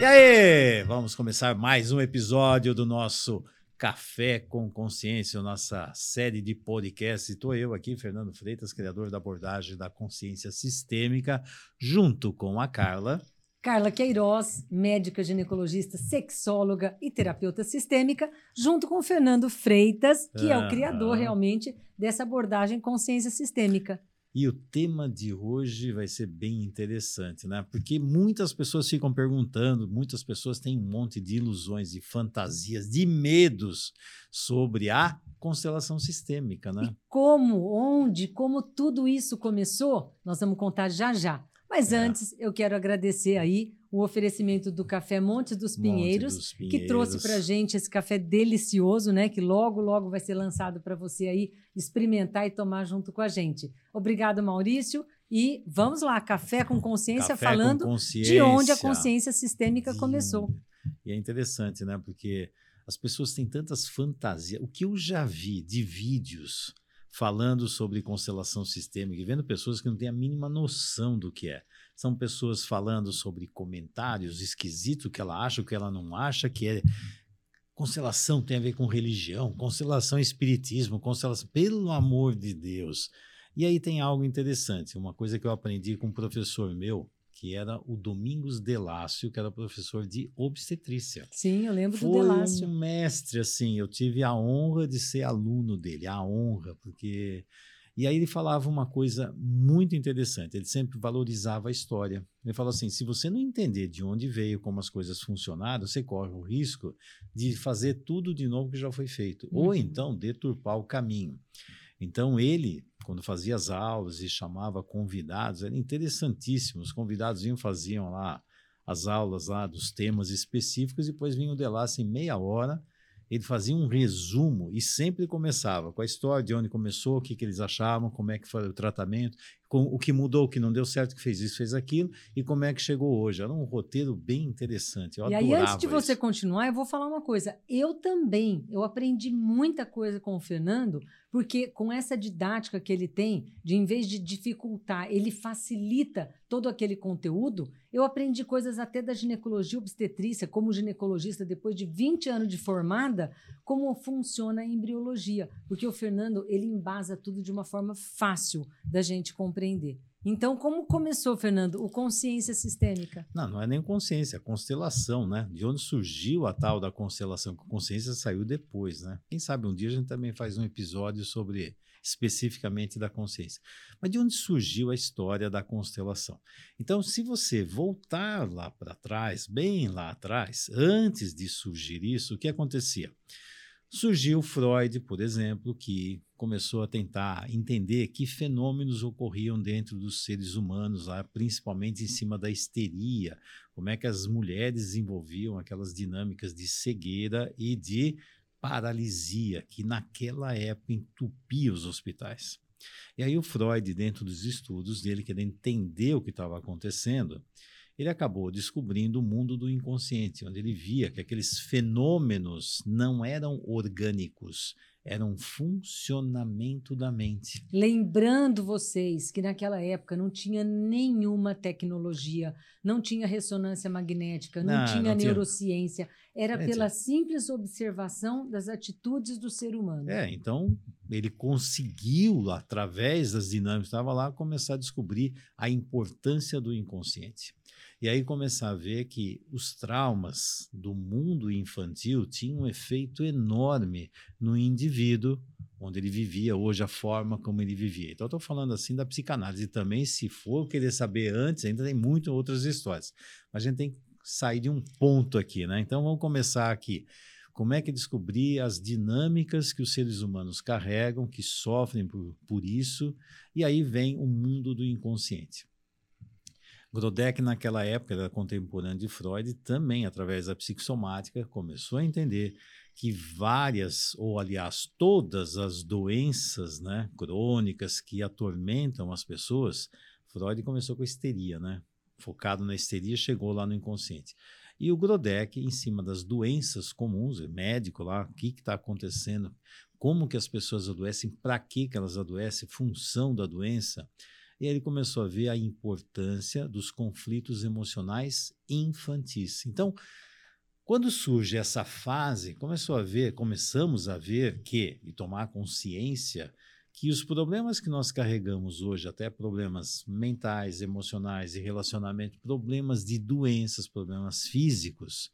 E aí, vamos começar mais um episódio do nosso Café com Consciência, nossa série de podcasts. Estou eu aqui, Fernando Freitas, criador da abordagem da consciência sistêmica, junto com a Carla. Carla Queiroz, médica ginecologista, sexóloga e terapeuta sistêmica, junto com Fernando Freitas, que é o criador realmente dessa abordagem consciência sistêmica. E o tema de hoje vai ser bem interessante, né? Porque muitas pessoas ficam perguntando, muitas pessoas têm um monte de ilusões, de fantasias, de medos sobre a constelação sistêmica, né? E como, onde, como tudo isso começou, nós vamos contar já já. Mas é. antes, eu quero agradecer aí o oferecimento do Café Montes dos Pinheiros, Monte dos Pinheiros. que trouxe para gente esse café delicioso, né? Que logo, logo vai ser lançado para você aí experimentar e tomar junto com a gente. Obrigado, Maurício. E vamos lá, Café com Consciência, café falando com consciência. de onde a consciência sistêmica começou. E é interessante, né? Porque as pessoas têm tantas fantasias. O que eu já vi de vídeos falando sobre constelação sistêmica e vendo pessoas que não têm a mínima noção do que é. São pessoas falando sobre comentários esquisitos que ela acha, o que ela não acha, que é constelação tem a ver com religião, constelação espiritismo, constelação, pelo amor de Deus. E aí tem algo interessante, uma coisa que eu aprendi com um professor meu, que era o Domingos Delácio, que era professor de obstetrícia. Sim, eu lembro Foi do Delácio. um mestre, assim, eu tive a honra de ser aluno dele, a honra, porque... E aí ele falava uma coisa muito interessante, ele sempre valorizava a história. Ele falou assim, se você não entender de onde veio, como as coisas funcionaram, você corre o risco de fazer tudo de novo que já foi feito, uhum. ou então deturpar o caminho. Então ele, quando fazia as aulas e chamava convidados, era interessantíssimo. Os convidados vinham, faziam lá as aulas lá dos temas específicos e depois vinha o Delassi em meia hora. Ele fazia um resumo e sempre começava com a história de onde começou, o que, que eles achavam, como é que foi o tratamento, com o que mudou, o que não deu certo, que fez isso, fez aquilo, e como é que chegou hoje. Era um roteiro bem interessante. Eu e aí, antes de você isso. continuar, eu vou falar uma coisa. Eu também, eu aprendi muita coisa com o Fernando, porque com essa didática que ele tem, de em vez de dificultar, ele facilita todo aquele conteúdo, eu aprendi coisas até da ginecologia obstetrícia, como ginecologista, depois de 20 anos de formada, como funciona a embriologia. Porque o Fernando, ele embasa tudo de uma forma fácil da gente compreender compreender. Então, como começou, Fernando, o consciência sistêmica? Não, não é nem consciência, é constelação, né? De onde surgiu a tal da constelação? Consciência saiu depois, né? Quem sabe um dia a gente também faz um episódio sobre especificamente da consciência. Mas de onde surgiu a história da constelação? Então, se você voltar lá para trás, bem lá atrás, antes de surgir isso, o que acontecia? Surgiu Freud, por exemplo, que começou a tentar entender que fenômenos ocorriam dentro dos seres humanos, lá, principalmente em cima da histeria, como é que as mulheres desenvolviam aquelas dinâmicas de cegueira e de paralisia, que naquela época entupia os hospitais. E aí o Freud, dentro dos estudos dele, querendo entender o que estava acontecendo, ele acabou descobrindo o mundo do inconsciente, onde ele via que aqueles fenômenos não eram orgânicos, eram funcionamento da mente. Lembrando vocês que naquela época não tinha nenhuma tecnologia, não tinha ressonância magnética, não, não tinha não neurociência, tinha... era é, pela simples observação das atitudes do ser humano. É, então ele conseguiu, através das dinâmicas que estava lá, começar a descobrir a importância do inconsciente. E aí começar a ver que os traumas do mundo infantil tinham um efeito enorme no indivíduo onde ele vivia, hoje a forma como ele vivia. Então, estou falando assim da psicanálise também, se for querer saber antes, ainda tem muitas outras histórias. Mas a gente tem que sair de um ponto aqui, né? Então, vamos começar aqui. Como é que descobrir as dinâmicas que os seres humanos carregam, que sofrem por, por isso, e aí vem o mundo do inconsciente. Grodeck, naquela época, era contemporâneo de Freud, também, através da psicossomática, começou a entender que várias, ou aliás, todas as doenças né, crônicas que atormentam as pessoas, Freud começou com a histeria, né? Focado na histeria, chegou lá no inconsciente. E o Grodeck, em cima das doenças comuns, médico lá, o que está acontecendo, como que as pessoas adoecem, para que, que elas adoecem, função da doença, E ele começou a ver a importância dos conflitos emocionais infantis. Então, quando surge essa fase, começou a ver, começamos a ver que e tomar consciência que os problemas que nós carregamos hoje, até problemas mentais, emocionais e relacionamento, problemas de doenças, problemas físicos,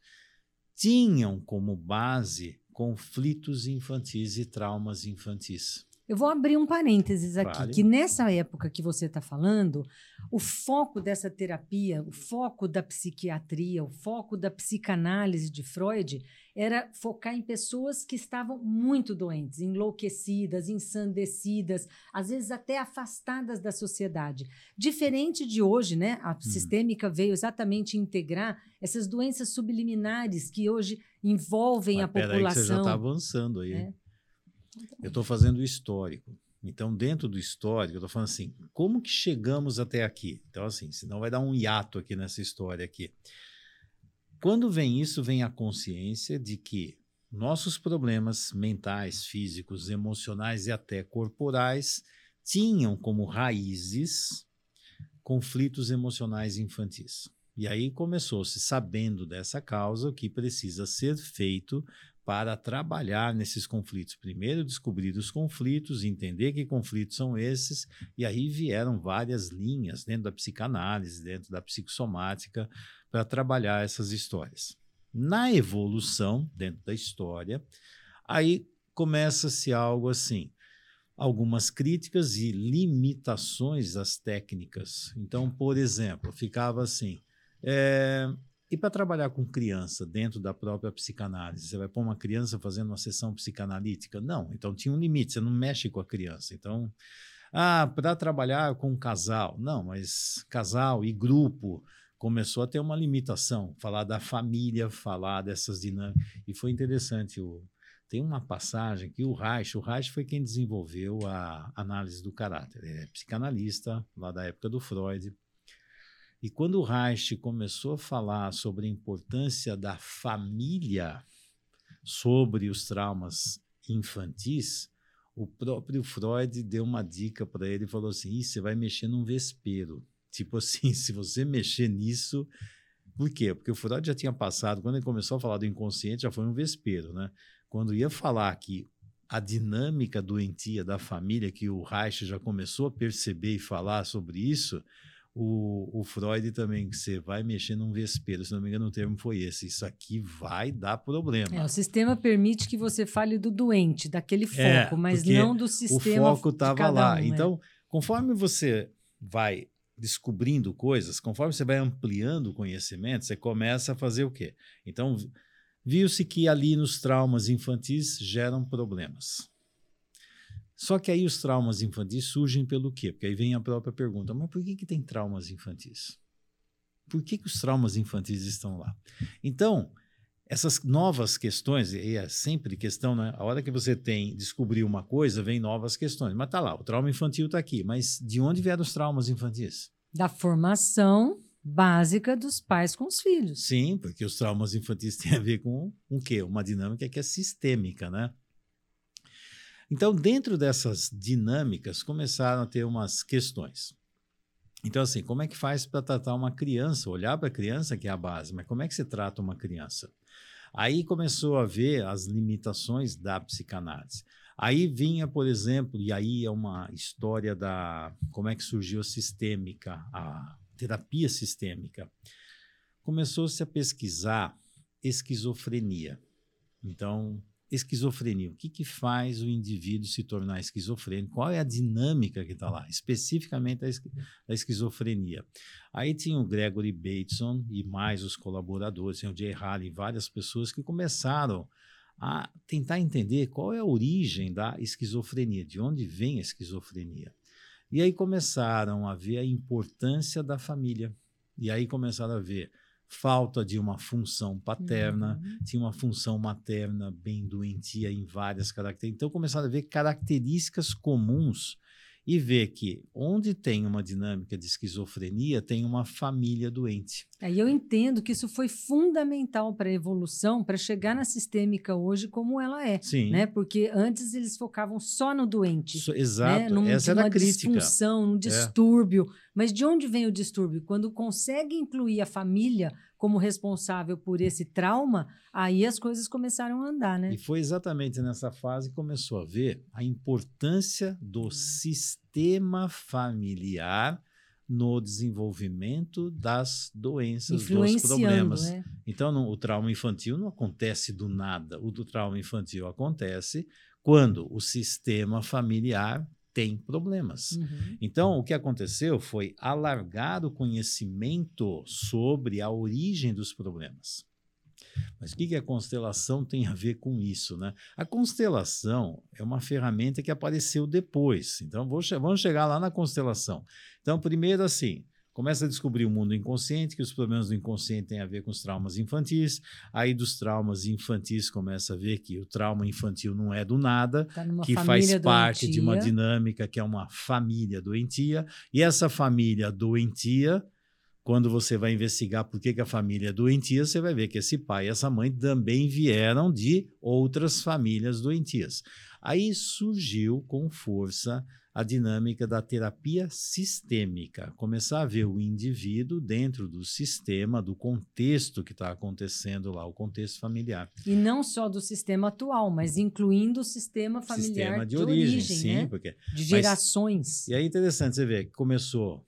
tinham como base conflitos infantis e traumas infantis. Eu vou abrir um parênteses aqui, vale. que nessa época que você está falando, o foco dessa terapia, o foco da psiquiatria, o foco da psicanálise de Freud era focar em pessoas que estavam muito doentes, enlouquecidas, ensandecidas, às vezes até afastadas da sociedade. Diferente de hoje, né? A hum. sistêmica veio exatamente integrar essas doenças subliminares que hoje envolvem Mas a população. Aí você já está avançando aí. É. Eu estou fazendo o histórico. Então, dentro do histórico, eu estou falando assim, como que chegamos até aqui? Então, assim, senão vai dar um hiato aqui nessa história aqui. Quando vem isso, vem a consciência de que nossos problemas mentais, físicos, emocionais e até corporais tinham como raízes conflitos emocionais infantis. E aí começou-se, sabendo dessa causa, o que precisa ser feito para trabalhar nesses conflitos. Primeiro, descobrir os conflitos, entender que conflitos são esses, e aí vieram várias linhas dentro da psicanálise, dentro da psicossomática, para trabalhar essas histórias. Na evolução, dentro da história, aí começa-se algo assim, algumas críticas e limitações às técnicas. Então, por exemplo, ficava assim. É, e para trabalhar com criança dentro da própria psicanálise, você vai pôr uma criança fazendo uma sessão psicanalítica? Não, então tinha um limite, você não mexe com a criança. Então, ah, para trabalhar com casal, não, mas casal e grupo começou a ter uma limitação, falar da família, falar dessas dinâmicas. E foi interessante, o, tem uma passagem que o Reich, o Reich foi quem desenvolveu a análise do caráter. Ele é psicanalista, lá da época do Freud. E quando o Reich começou a falar sobre a importância da família sobre os traumas infantis, o próprio Freud deu uma dica para ele e falou assim: você vai mexer num vespeiro. Tipo assim, se você mexer nisso. Por quê? Porque o Freud já tinha passado, quando ele começou a falar do inconsciente, já foi um vespeiro, né? Quando ia falar que a dinâmica doentia da família, que o Reich já começou a perceber e falar sobre isso, o, o Freud também, que você vai mexer num vespeiro, se não me engano, o termo foi esse. Isso aqui vai dar problema. É, o sistema permite que você fale do doente, daquele é, foco, é, mas não do sistema. O foco estava lá. Um, né? então, conforme você vai descobrindo coisas, conforme você vai ampliando o conhecimento, você começa a fazer o quê? Então, viu-se que ali nos traumas infantis geram problemas. Só que aí os traumas infantis surgem pelo quê? Porque aí vem a própria pergunta: mas por que, que tem traumas infantis? Por que, que os traumas infantis estão lá? Então, essas novas questões, e é sempre questão, né? A hora que você tem descobrir uma coisa, vem novas questões. Mas tá lá, o trauma infantil está aqui. Mas de onde vieram os traumas infantis? Da formação básica dos pais com os filhos. Sim, porque os traumas infantis têm a ver com o quê? Uma dinâmica que é sistêmica, né? Então, dentro dessas dinâmicas, começaram a ter umas questões. Então, assim, como é que faz para tratar uma criança? Olhar para a criança, que é a base, mas como é que você trata uma criança? Aí começou a ver as limitações da psicanálise. Aí vinha, por exemplo, e aí é uma história da como é que surgiu a sistêmica, a terapia sistêmica. Começou-se a pesquisar esquizofrenia. Então, esquizofrenia. O que, que faz o indivíduo se tornar esquizofrênico? Qual é a dinâmica que está lá? Especificamente a, a, esquizofrenia. Aí tinha o Gregory Bateson e mais os colaboradores, tinha o Jay Halley, várias pessoas que começaram a tentar entender qual é a origem da esquizofrenia, de onde vem a esquizofrenia. E aí começaram a ver a importância da família. E aí começaram a ver falta de uma função paterna, uhum. tinha uma função materna bem doentia em várias características. Então começaram a ver características comuns e vê que onde tem uma dinâmica de esquizofrenia, tem uma família doente. Aí eu entendo que isso foi fundamental para a evolução, para chegar na sistêmica hoje como ela é. Sim. Né? Porque antes eles focavam só no doente. Isso, exato. Né? Num, Essa era a crítica. disfunção, num distúrbio. É. Mas de onde vem o distúrbio? Quando consegue incluir a família como responsável por esse trauma, aí as coisas começaram a andar, né? E foi exatamente nessa fase que começou a ver a importância do hum. sistema familiar no desenvolvimento das doenças, dos problemas. Né? Então, não, o trauma infantil não acontece do nada. O do trauma infantil acontece quando o sistema familiar tem problemas. Uhum. Então, o que aconteceu foi alargar o conhecimento sobre a origem dos problemas. Mas o que, que a constelação tem a ver com isso? Né? A constelação é uma ferramenta que apareceu depois. Então, vou, vamos chegar lá na constelação. Então, primeiro, assim, começa a descobrir o mundo inconsciente, que os problemas do inconsciente têm a ver com os traumas infantis. Aí dos traumas infantis começa a ver que o trauma infantil não é do nada, tá que faz parte doentia. de uma dinâmica que é uma família doentia. E essa família doentia, quando você vai investigar por que, que a família é doentia, você vai ver que esse pai e essa mãe também vieram de outras famílias doentias. Aí surgiu com força a dinâmica da terapia sistêmica, começar a ver o indivíduo dentro do sistema, do contexto que está acontecendo lá, o contexto familiar. E não só do sistema atual, mas incluindo o sistema familiar sistema de, de origem, origem, sim, né? porque de gerações. Mas, e é interessante você ver que começou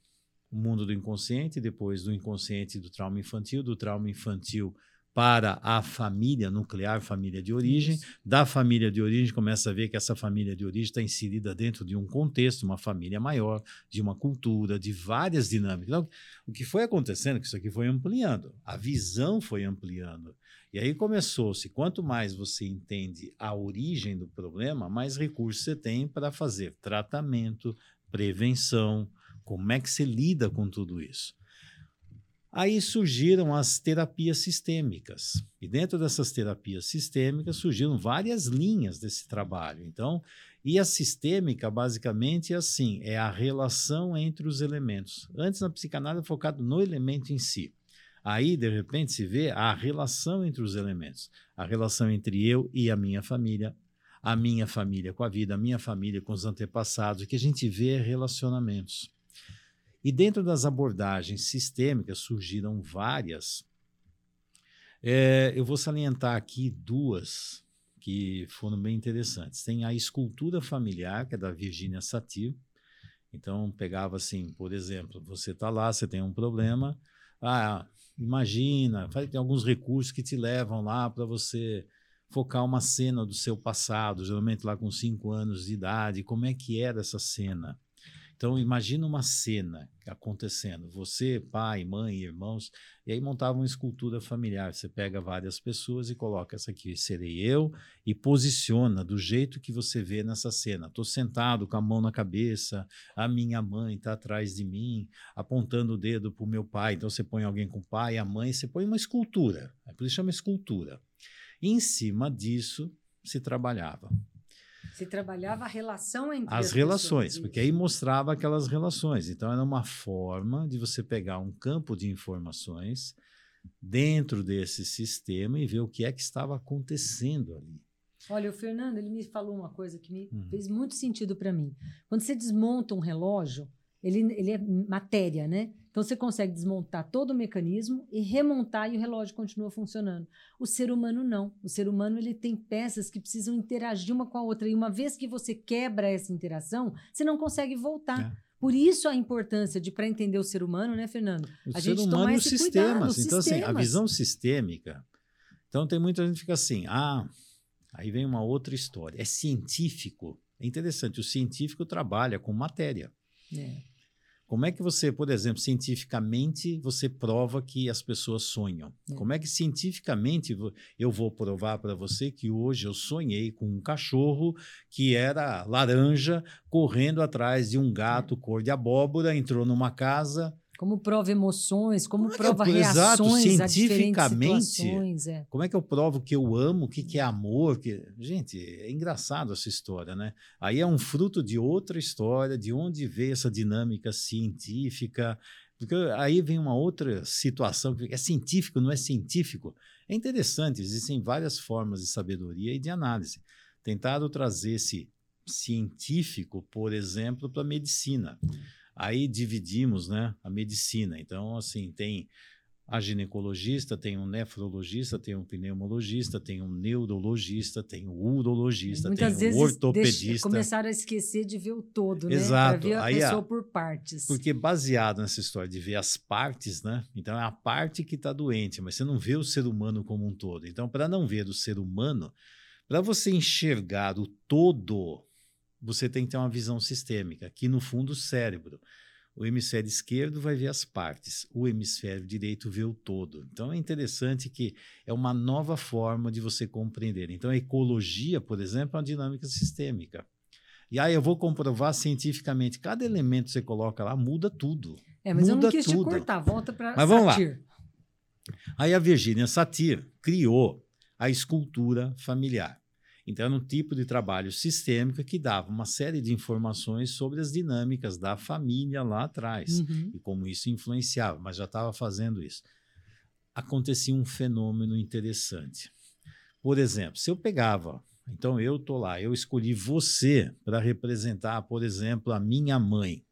o mundo do inconsciente, depois do inconsciente do trauma infantil, do trauma infantil para a família nuclear, família de origem. Isso. Da família de origem, começa a ver que essa família de origem está inserida dentro de um contexto, uma família maior, de uma cultura, de várias dinâmicas. Então, o que foi acontecendo, é que isso aqui foi ampliando, a visão foi ampliando. E aí começou-se, quanto mais você entende a origem do problema, mais recursos você tem para fazer tratamento, prevenção, como é que você lida com tudo isso. Aí surgiram as terapias sistêmicas. E dentro dessas terapias sistêmicas surgiram várias linhas desse trabalho. Então, e a sistêmica basicamente é assim, é a relação entre os elementos. Antes na psicanálise focado no elemento em si. Aí, de repente, se vê a relação entre os elementos, a relação entre eu e a minha família, a minha família com a vida, a minha família com os antepassados, o que a gente vê é relacionamentos. E dentro das abordagens sistêmicas surgiram várias. É, eu vou salientar aqui duas que foram bem interessantes. Tem a escultura familiar, que é da Virginia Satir. Então, pegava assim, por exemplo, você está lá, você tem um problema. Ah, imagina, tem alguns recursos que te levam lá para você focar uma cena do seu passado, geralmente lá com cinco anos de idade, como é que era essa cena. Então, imagina uma cena acontecendo. Você, pai, mãe, irmãos, e aí montava uma escultura familiar. Você pega várias pessoas e coloca essa aqui, serei eu, e posiciona do jeito que você vê nessa cena. Estou sentado com a mão na cabeça, a minha mãe está atrás de mim, apontando o dedo para o meu pai. Então, você põe alguém com o pai, a mãe, você põe uma escultura. É por isso chama escultura. E em cima disso se trabalhava. Se trabalhava a relação entre as, as relações, pessoas, porque aí mostrava aquelas relações. Então era uma forma de você pegar um campo de informações dentro desse sistema e ver o que é que estava acontecendo ali. Olha, o Fernando, ele me falou uma coisa que me uhum. fez muito sentido para mim. Quando você desmonta um relógio, ele, ele é matéria, né? Então você consegue desmontar todo o mecanismo e remontar e o relógio continua funcionando. O ser humano não. O ser humano ele tem peças que precisam interagir uma com a outra e uma vez que você quebra essa interação, você não consegue voltar. É. Por isso a importância de para entender o ser humano, né, Fernando? O a ser gente humano e os sistemas. Cuidado, então sistemas. assim, a visão sistêmica. Então tem muita gente que fica assim: "Ah, aí vem uma outra história. É científico". É interessante, o científico trabalha com matéria. É. Como é que você, por exemplo, cientificamente, você prova que as pessoas sonham? É. Como é que cientificamente eu vou provar para você que hoje eu sonhei com um cachorro que era laranja correndo atrás de um gato é. cor de abóbora, entrou numa casa, Como prova emoções, como, Como é que prova eu- exato, reações diferentes cientificamente. É. Como é que eu provo que eu amo, o que, que é amor? Que... Gente, é engraçado essa história, né? Aí é um fruto de outra história, de onde veio essa dinâmica científica. Porque aí vem uma outra situação que é científico, não é científico. É interessante, existem várias formas de sabedoria e de análise. Tentado trazer esse científico, por exemplo, para a medicina. Aí dividimos né, a medicina. Então, assim, tem a ginecologista, tem um nefrologista, tem um pneumologista, tem um neurologista, tem um urologista, Muitas tem um ortopedista. deixa- começaram a esquecer de ver o todo, né? Exato. Ver a Aí, pessoa ah, por partes. Porque baseado nessa história de ver as partes, né? Então é a parte que está doente, mas você não vê o ser humano como um todo. Então, para não ver o ser humano, para você enxergar o todo, você tem que ter uma visão sistêmica, que no fundo o cérebro. O hemisfério esquerdo vai ver as partes, o hemisfério direito vê o todo. Então é interessante que é uma nova forma de você compreender. Então a ecologia, por exemplo, é uma dinâmica sistêmica. E aí eu vou comprovar cientificamente, cada elemento que você coloca lá muda tudo. é, mas eu não muda quis tudo. te cortar. Volta para Mas vamos lá. Satir. Aí a Virginia Satir criou a escultura familiar. Então, era um tipo de trabalho sistêmico que dava uma série de informações sobre as dinâmicas da família lá atrás Uhum. e como isso influenciava, mas já estava fazendo isso. Acontecia um fenômeno interessante. Por exemplo, se eu pegava, então eu estou lá, eu escolhi você para representar, por exemplo, a minha mãe.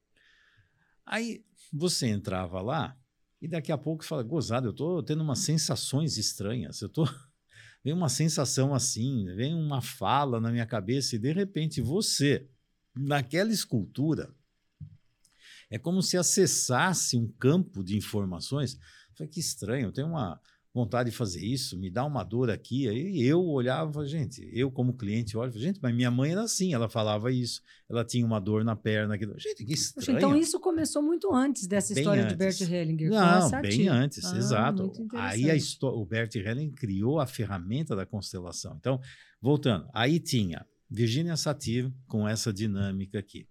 Aí você entrava lá e daqui a pouco fala, gozado, eu estou tendo umas sensações estranhas, eu estou. Vem uma sensação assim, vem uma fala na minha cabeça e de repente você, naquela escultura, é como se acessasse um campo de informações. Falei, que estranho, tenho uma vontade de fazer isso, me dá uma dor aqui. Aí eu olhava, gente, eu como cliente olho, gente, mas minha mãe era assim, ela falava isso, ela tinha uma dor na perna. Gente, que Poxa, estranho. então isso começou muito antes dessa Bem história de antes. Bert Hellinger. Não, bem antes, Ah, exato. Aí a o Bert Helling criou a ferramenta da constelação. Então, voltando, aí tinha Virginia Satir com essa dinâmica aqui.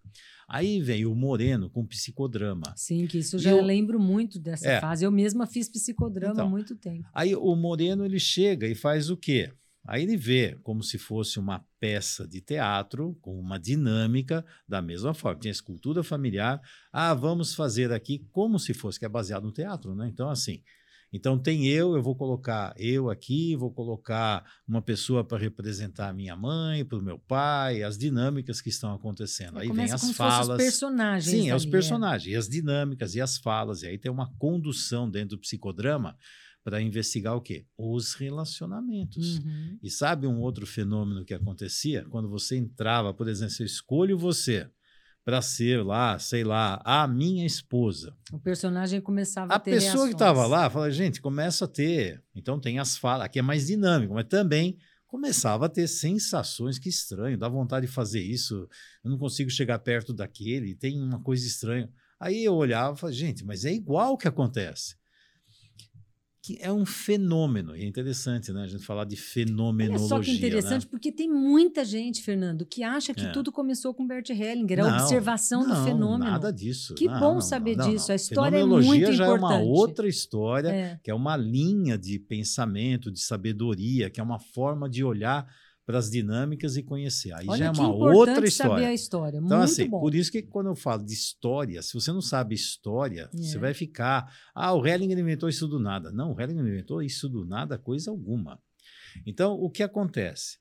Aí veio o Moreno com psicodrama. Sim, que isso já eu- lembro muito dessa É. fase. Eu mesma fiz psicodrama Então, há muito tempo. Aí o Moreno ele chega e faz o quê? Aí ele vê como se fosse uma peça de teatro com uma dinâmica da mesma forma. Tinha escultura familiar. Ah, vamos fazer aqui como se fosse, que é baseado no teatro, né? Então, assim. Então tem eu, eu vou colocar eu aqui, vou colocar uma pessoa para representar a minha mãe, para o meu pai, as dinâmicas que estão acontecendo. Aí vem as falas. os personagens. Sim, é os ali, personagens, e as dinâmicas, e as falas, e aí tem uma condução dentro do psicodrama para investigar o quê? Os relacionamentos. Uhum. E sabe um outro fenômeno que acontecia? Quando você entrava, por exemplo, eu escolho você para ser lá, sei lá, a minha esposa. O personagem começava a, A ter pessoa que reações. estava lá fala, gente, começa a ter. Então tem as falas, aqui é mais dinâmico, mas também começava a ter sensações que estranho, dá vontade de fazer isso, eu não consigo chegar perto daquele, tem uma coisa estranha. Aí eu olhava e falava, gente, mas é igual o que acontece. Que é um fenômeno, e é interessante, né? A gente falar de Olha fenomenologia. só que interessante, né? porque tem muita gente, Fernando, que acha que É. tudo começou com Bert Hellinger, a Não, observação do não, fenômeno. Nada disso. Que Não, bom saber disso. A história é Fenomenologia muito já é uma importante. outra história, É. que é uma linha de pensamento, de sabedoria, que é uma forma de olhar para as dinâmicas e conhecer. Aí Olha já é uma outra saber história. a história. Então, muito assim, bom. por isso que quando eu falo de história, se você não sabe história, É. você vai ficar. Ah, o Hellinger inventou isso do nada. Não, o Hellinger não inventou isso do nada, coisa alguma. Então, o que acontece?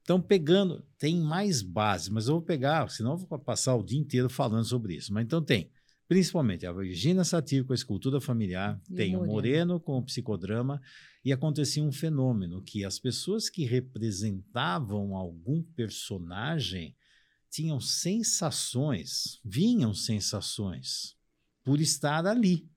Então, pegando, tem mais base, mas eu vou pegar, senão eu vou passar o dia inteiro falando sobre isso. Mas então tem, principalmente a Virginia Satir com a escultura familiar, E tem o Moreno. Moreno com o psicodrama, e acontecia um fenômeno que as pessoas que representavam algum personagem tinham sensações, vinham sensações por estar ali.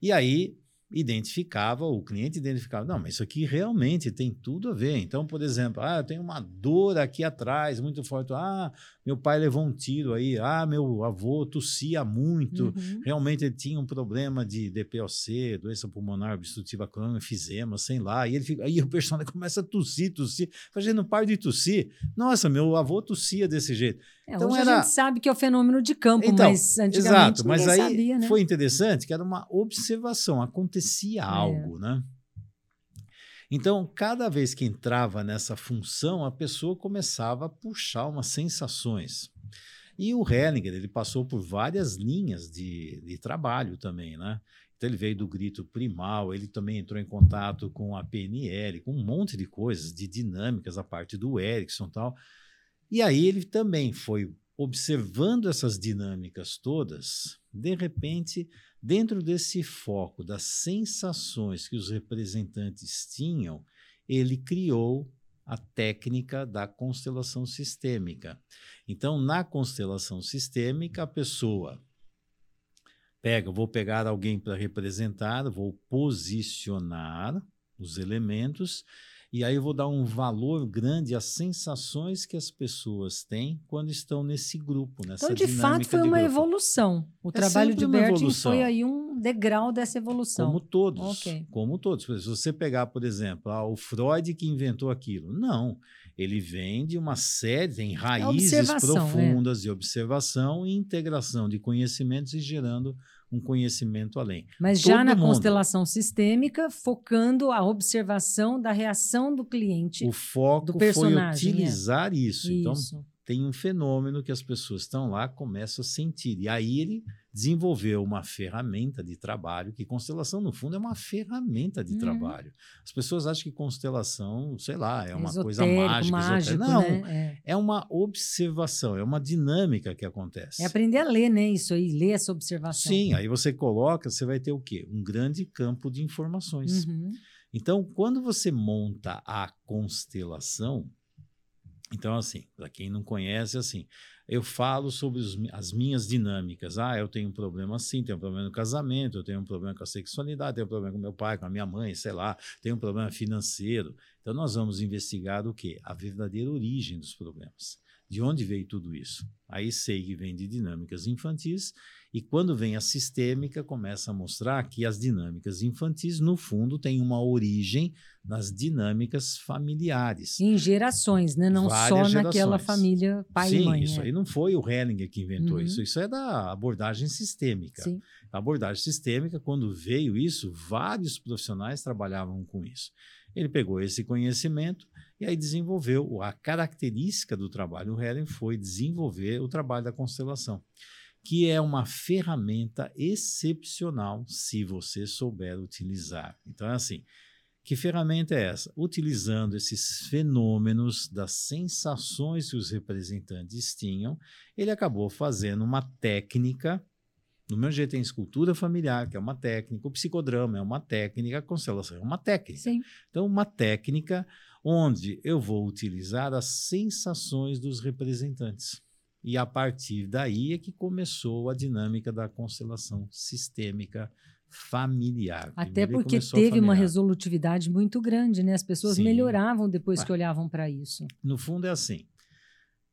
E aí identificava, o cliente identificava, não, mas isso aqui realmente tem tudo a ver. Então, por exemplo, ah, eu tenho uma dor aqui atrás muito forte. Ah, meu pai levou um tiro aí. Ah, meu avô tossia muito. Uhum. Realmente ele tinha um problema de DPOC, doença pulmonar obstrutiva crônica, fizema, sei lá. E ele fica, aí o personagem começa a tossir, tossir. Fazendo par de tossir. Nossa, meu avô tossia desse jeito. É, então hoje era... a gente sabe que é o fenômeno de campo, então, mas antigamente exato, mas aí sabia, né? foi interessante que era uma observação, acontecia é. algo, né? Então, cada vez que entrava nessa função, a pessoa começava a puxar umas sensações. E o Hellinger, ele passou por várias linhas de, de trabalho também, né? Então, ele veio do grito primal, ele também entrou em contato com a PNL, com um monte de coisas, de dinâmicas, a parte do Erickson e tal. E aí ele também foi observando essas dinâmicas todas, de repente, dentro desse foco das sensações que os representantes tinham, ele criou a técnica da constelação sistêmica. Então, na constelação sistêmica, a pessoa pega, vou pegar alguém para representar, vou posicionar os elementos e aí eu vou dar um valor grande às sensações que as pessoas têm quando estão nesse grupo, nessa Então, de fato, foi de uma grupo. evolução. O é trabalho de Bertin foi aí um degrau dessa evolução. Como todos. Okay. Como todos. Se você pegar, por exemplo, ah, o Freud que inventou aquilo. Não. Ele vem de uma série, tem raízes é profundas de observação e integração de conhecimentos e gerando um conhecimento além. Mas Todo já na mundo, constelação sistêmica, focando a observação da reação do cliente. O foco do personagem, foi utilizar é. isso. Então, isso tem um fenômeno que as pessoas estão lá, começam a sentir. E aí ele desenvolveu uma ferramenta de trabalho, que constelação, no fundo, é uma ferramenta de uhum. trabalho. As pessoas acham que constelação, sei lá, é uma coisa mágica. Mágico, Não, né? é. é. uma observação, é uma dinâmica que acontece. É aprender a ler, né? Isso aí, ler essa observação. Sim, aí você coloca, você vai ter o quê? Um grande campo de informações. Uhum. Então, quando você monta a constelação, então, assim, para quem não conhece, assim, eu falo sobre os, as minhas dinâmicas. Ah, eu tenho um problema assim, tenho um problema no casamento, eu tenho um problema com a sexualidade, tenho um problema com meu pai, com a minha mãe, sei lá, tenho um problema financeiro. Então, nós vamos investigar o quê? A verdadeira origem dos problemas. De onde veio tudo isso? Aí sei que vem de dinâmicas infantis, e quando vem a sistêmica, começa a mostrar que as dinâmicas infantis, no fundo, têm uma origem nas dinâmicas familiares. Em gerações, né? não Várias só gerações. naquela família pai Sim, e mãe. Isso é. aí não foi o Hellinger que inventou uhum. isso, isso é da abordagem sistêmica. Sim. A abordagem sistêmica, quando veio isso, vários profissionais trabalhavam com isso. Ele pegou esse conhecimento e aí desenvolveu a característica do trabalho. O Helen foi desenvolver o trabalho da constelação, que é uma ferramenta excepcional se você souber utilizar. Então, é assim. Que ferramenta é essa? Utilizando esses fenômenos das sensações que os representantes tinham, ele acabou fazendo uma técnica do mesmo jeito tem escultura familiar, que é uma técnica, o psicodrama é uma técnica, a constelação é uma técnica. Sim. Então, uma técnica onde eu vou utilizar as sensações dos representantes. E a partir daí é que começou a dinâmica da constelação sistêmica familiar. Até porque teve uma resolutividade muito grande, né? As pessoas Sim. melhoravam depois Ué, que olhavam para isso. No fundo é assim.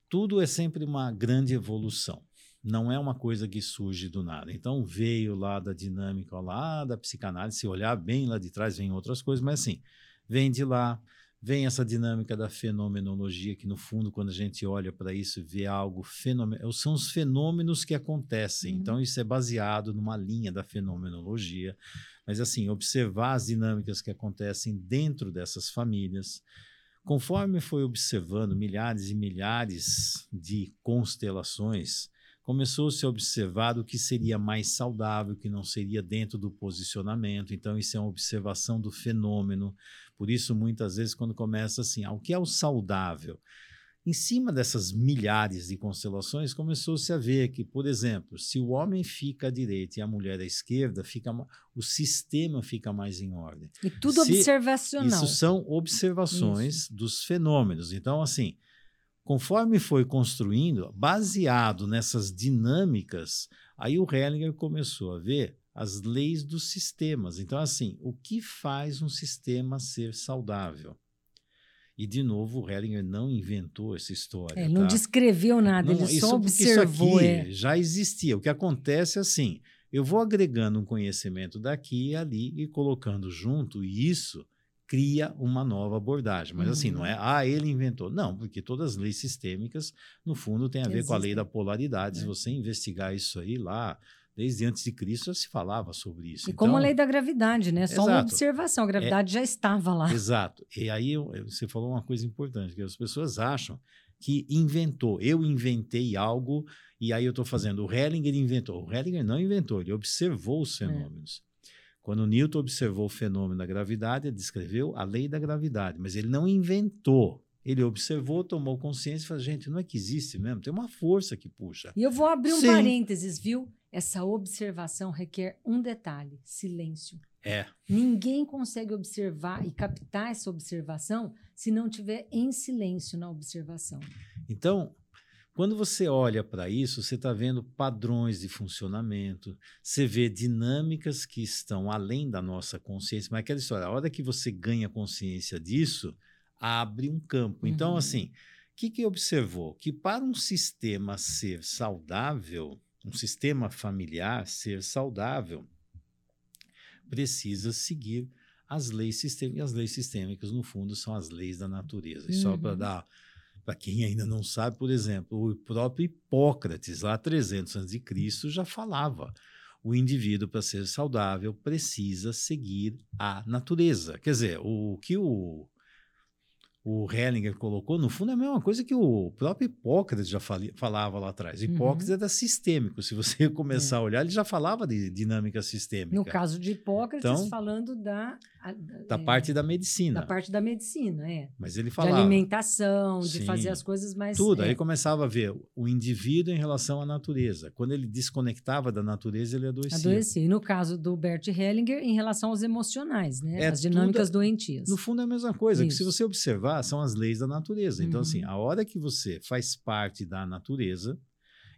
Tudo é sempre uma grande evolução não é uma coisa que surge do nada. Então veio lá da dinâmica lá da psicanálise, se olhar bem lá de trás vem outras coisas, mas assim, vem de lá, vem essa dinâmica da fenomenologia que no fundo quando a gente olha para isso vê algo fenomenal, são os fenômenos que acontecem. Uhum. Então isso é baseado numa linha da fenomenologia, mas assim, observar as dinâmicas que acontecem dentro dessas famílias, Conforme foi observando milhares e milhares de constelações, começou-se a observar o que seria mais saudável, o que não seria dentro do posicionamento. Então, isso é uma observação do fenômeno. Por isso, muitas vezes, quando começa assim, ah, o que é o saudável? Em cima dessas milhares de constelações, começou-se a ver que, por exemplo, se o homem fica à direita e a mulher à esquerda, fica, o sistema fica mais em ordem. E tudo se, observacional. Isso são observações isso. dos fenômenos. Então, assim, Conforme foi construindo, baseado nessas dinâmicas, aí o Hellinger começou a ver as leis dos sistemas. Então, assim, o que faz um sistema ser saudável? E, de novo, o Hellinger não inventou essa história. É, ele não tá? descreveu nada, Não, ele só observou. Isso é. aqui já existia. O que acontece é assim: eu vou agregando um conhecimento daqui e ali e colocando junto, e isso cria uma nova abordagem. Mas assim, Uhum. não é, ah, ele inventou. Não, porque todas as leis sistêmicas, no fundo, têm a ver com a lei da polaridade. Se É. você investigar isso aí lá, desde antes de Cristo já se falava sobre isso. E como a Então, lei da gravidade, né? Só uma Exato. É. observação, a gravidade já estava lá. Exato. E aí você falou uma coisa importante, que as pessoas acham que inventou. Eu inventei algo e aí eu estou fazendo. O Hellinger inventou. O Hellinger não inventou, ele observou os É. Quando Newton observou o fenômeno da gravidade, ele descreveu a lei da gravidade, mas ele não inventou. Ele observou, tomou consciência e falou: gente, não é que existe mesmo, tem uma força que puxa. E eu vou abrir um Sim. parênteses, viu? Essa observação requer um detalhe: silêncio. É. Ninguém consegue observar e captar essa observação se não tiver em silêncio na observação. Então, quando você olha para isso, você está vendo padrões de funcionamento, você vê dinâmicas que estão além da nossa consciência. Mas aquela história, a hora que você ganha consciência disso, abre um campo. Então, Uhum. assim, o que, que observou? Que para um sistema ser saudável, um sistema familiar ser saudável, precisa seguir as leis sistêmicas. E as leis sistêmicas, no fundo, são as leis da natureza. E só para Uhum. dar para quem ainda não sabe, por exemplo, o próprio Hipócrates, lá 300 a.C., já falava: o indivíduo, para ser saudável, precisa seguir a natureza. Quer dizer, o que o, o Hellinger colocou, no fundo, é a mesma coisa que o próprio Hipócrates já falava lá atrás. Uhum. Hipócrates era sistêmico. Se você começar a olhar, ele já falava de dinâmica sistêmica. No caso de Hipócrates, Então, falando da, a- da é, parte da medicina. da parte da medicina, é. Mas ele De falava. alimentação, de Sim. fazer as coisas mais. Tudo. é. Aí começava a ver o indivíduo em relação à natureza. Quando ele desconectava da natureza, ele adoecia. Adoecer. E no caso do Bert Hellinger, em relação aos emocionais, né? É as dinâmicas tudo- doentias. No fundo é a mesma coisa, que se Isso. você observar, são as leis da natureza. Então, Uhum. assim, a hora que você faz parte da natureza,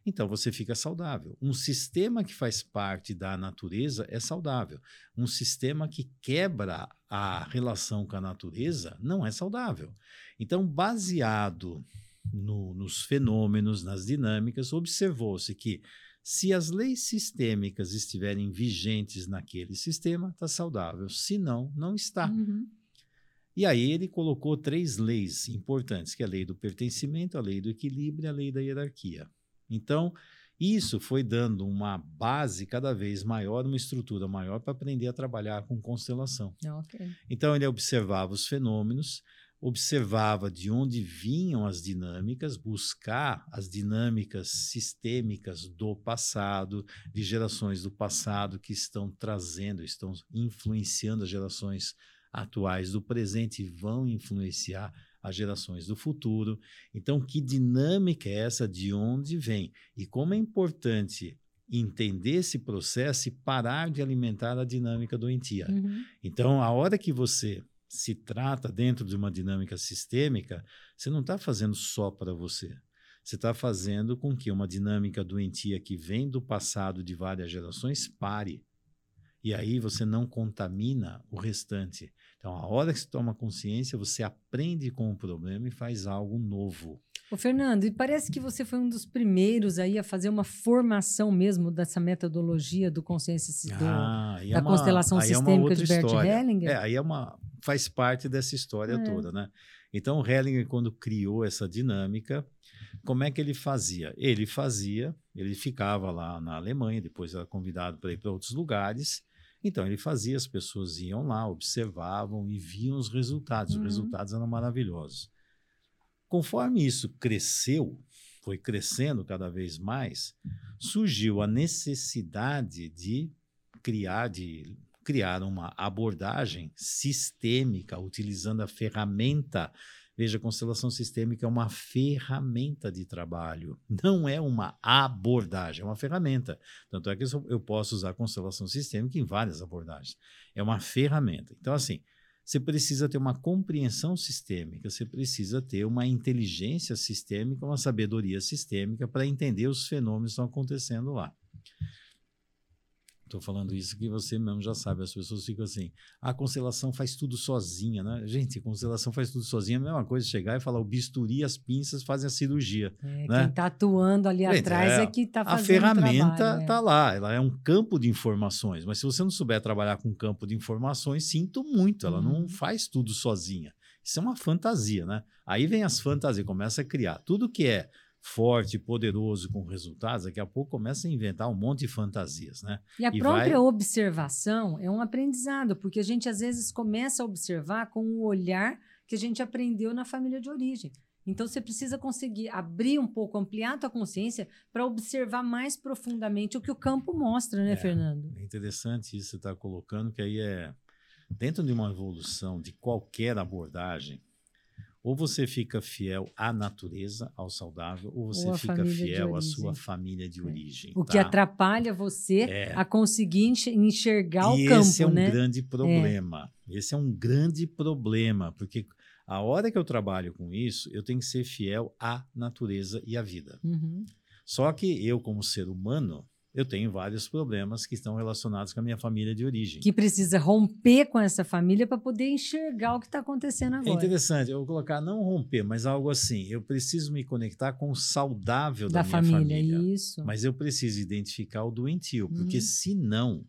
então você fica saudável. Um sistema que faz parte da natureza é saudável. Um sistema que quebra a relação com a natureza não é saudável. Então, baseado no- nos fenômenos, nas dinâmicas, observou-se que se as leis sistêmicas estiverem vigentes naquele sistema, está saudável. Se não, não está. Uhum. E aí ele colocou três leis importantes, que é a lei do pertencimento, a lei do equilíbrio e a lei da hierarquia. Então, isso foi dando uma base cada vez maior, uma estrutura maior para aprender a trabalhar com constelação. Ok. Então ele observava os fenômenos, observava de onde vinham as dinâmicas, buscar as dinâmicas sistêmicas do passado, de gerações do passado que estão trazendo, estão influenciando as gerações atuais do presente e vão influenciar as gerações do futuro. Então, que dinâmica é essa? De onde vem? E como é importante entender esse processo e parar de alimentar a dinâmica doentia. Uhum. Então, a hora que você se trata dentro de uma dinâmica sistêmica, você não está fazendo só para você. Você está fazendo com que uma dinâmica doentia que vem do passado de várias gerações pare. E aí você não contamina o restante. Então, a hora que você toma consciência, você aprende com o problema e faz algo novo. Ô, Fernando, e parece que você foi um dos primeiros aí a fazer uma formação mesmo dessa metodologia do consciência si- do- Ah, aí da constelação é uma sistêmica outra de Bert história. Hellinger? É, aí é uma faz parte dessa história É. toda, né? Então, o Hellinger quando criou essa dinâmica, como é que ele fazia? Ele fazia, ele ficava lá na Alemanha, depois era convidado para ir para outros lugares. Então, ele fazia, as pessoas iam lá, observavam e viam os resultados. Uhum. Os resultados eram maravilhosos. Conforme isso cresceu, foi crescendo cada vez mais, surgiu a necessidade de criar, de criar uma abordagem sistêmica, utilizando a ferramenta. Veja, constelação sistêmica é uma ferramenta de trabalho, não é uma abordagem, é uma ferramenta. Tanto é que eu posso usar constelação sistêmica em várias abordagens. É uma ferramenta. Então, assim, você precisa ter uma compreensão sistêmica, você precisa ter uma inteligência sistêmica, uma sabedoria sistêmica para entender os fenômenos que estão acontecendo lá. Estou falando isso que você mesmo já sabe. As pessoas ficam assim: a constelação faz tudo sozinha, né? Gente, a constelação faz tudo sozinha. É a mesma coisa chegar e falar: o bisturi, as pinças fazem a cirurgia. É, né? Quem está atuando ali Gente, atrás é, é, que está A fazendo ferramenta o trabalho, está é. lá, ela é um campo de informações. Mas se você não souber trabalhar com campo de informações, sinto muito, ela não Uhum. faz tudo sozinha. Isso é uma fantasia, né? Aí vem as fantasias, começa a criar. Tudo que é forte, poderoso, com resultados, daqui a pouco começa a inventar um monte de fantasias, né? E a E própria vai- observação é um aprendizado, porque a gente às vezes começa a observar com o olhar que a gente aprendeu na família de origem. Então você precisa conseguir abrir um pouco, ampliar a tua consciência para observar mais profundamente o que o campo mostra, né, É. Fernando? É interessante isso que você está colocando, que aí é dentro de uma evolução de qualquer abordagem, ou você fica fiel à natureza, ao saudável, ou você Ou fica fiel à sua família de origem. O que tá? atrapalha você É. a conseguir enx- enxergar e o campo, esse é um né? grande problema. Esse é um grande problema, porque a hora que eu trabalho com isso, eu tenho que ser fiel à natureza e à vida. Uhum. Só que eu, como ser humano, eu tenho vários problemas que estão relacionados com a minha família de origem. Que precisa romper com essa família para poder enxergar o que está acontecendo É agora. interessante, eu vou colocar não romper, mas algo assim. Eu preciso me conectar com o saudável da, da minha família, família. isso. Mas eu preciso identificar o doentio, porque Uhum. senão,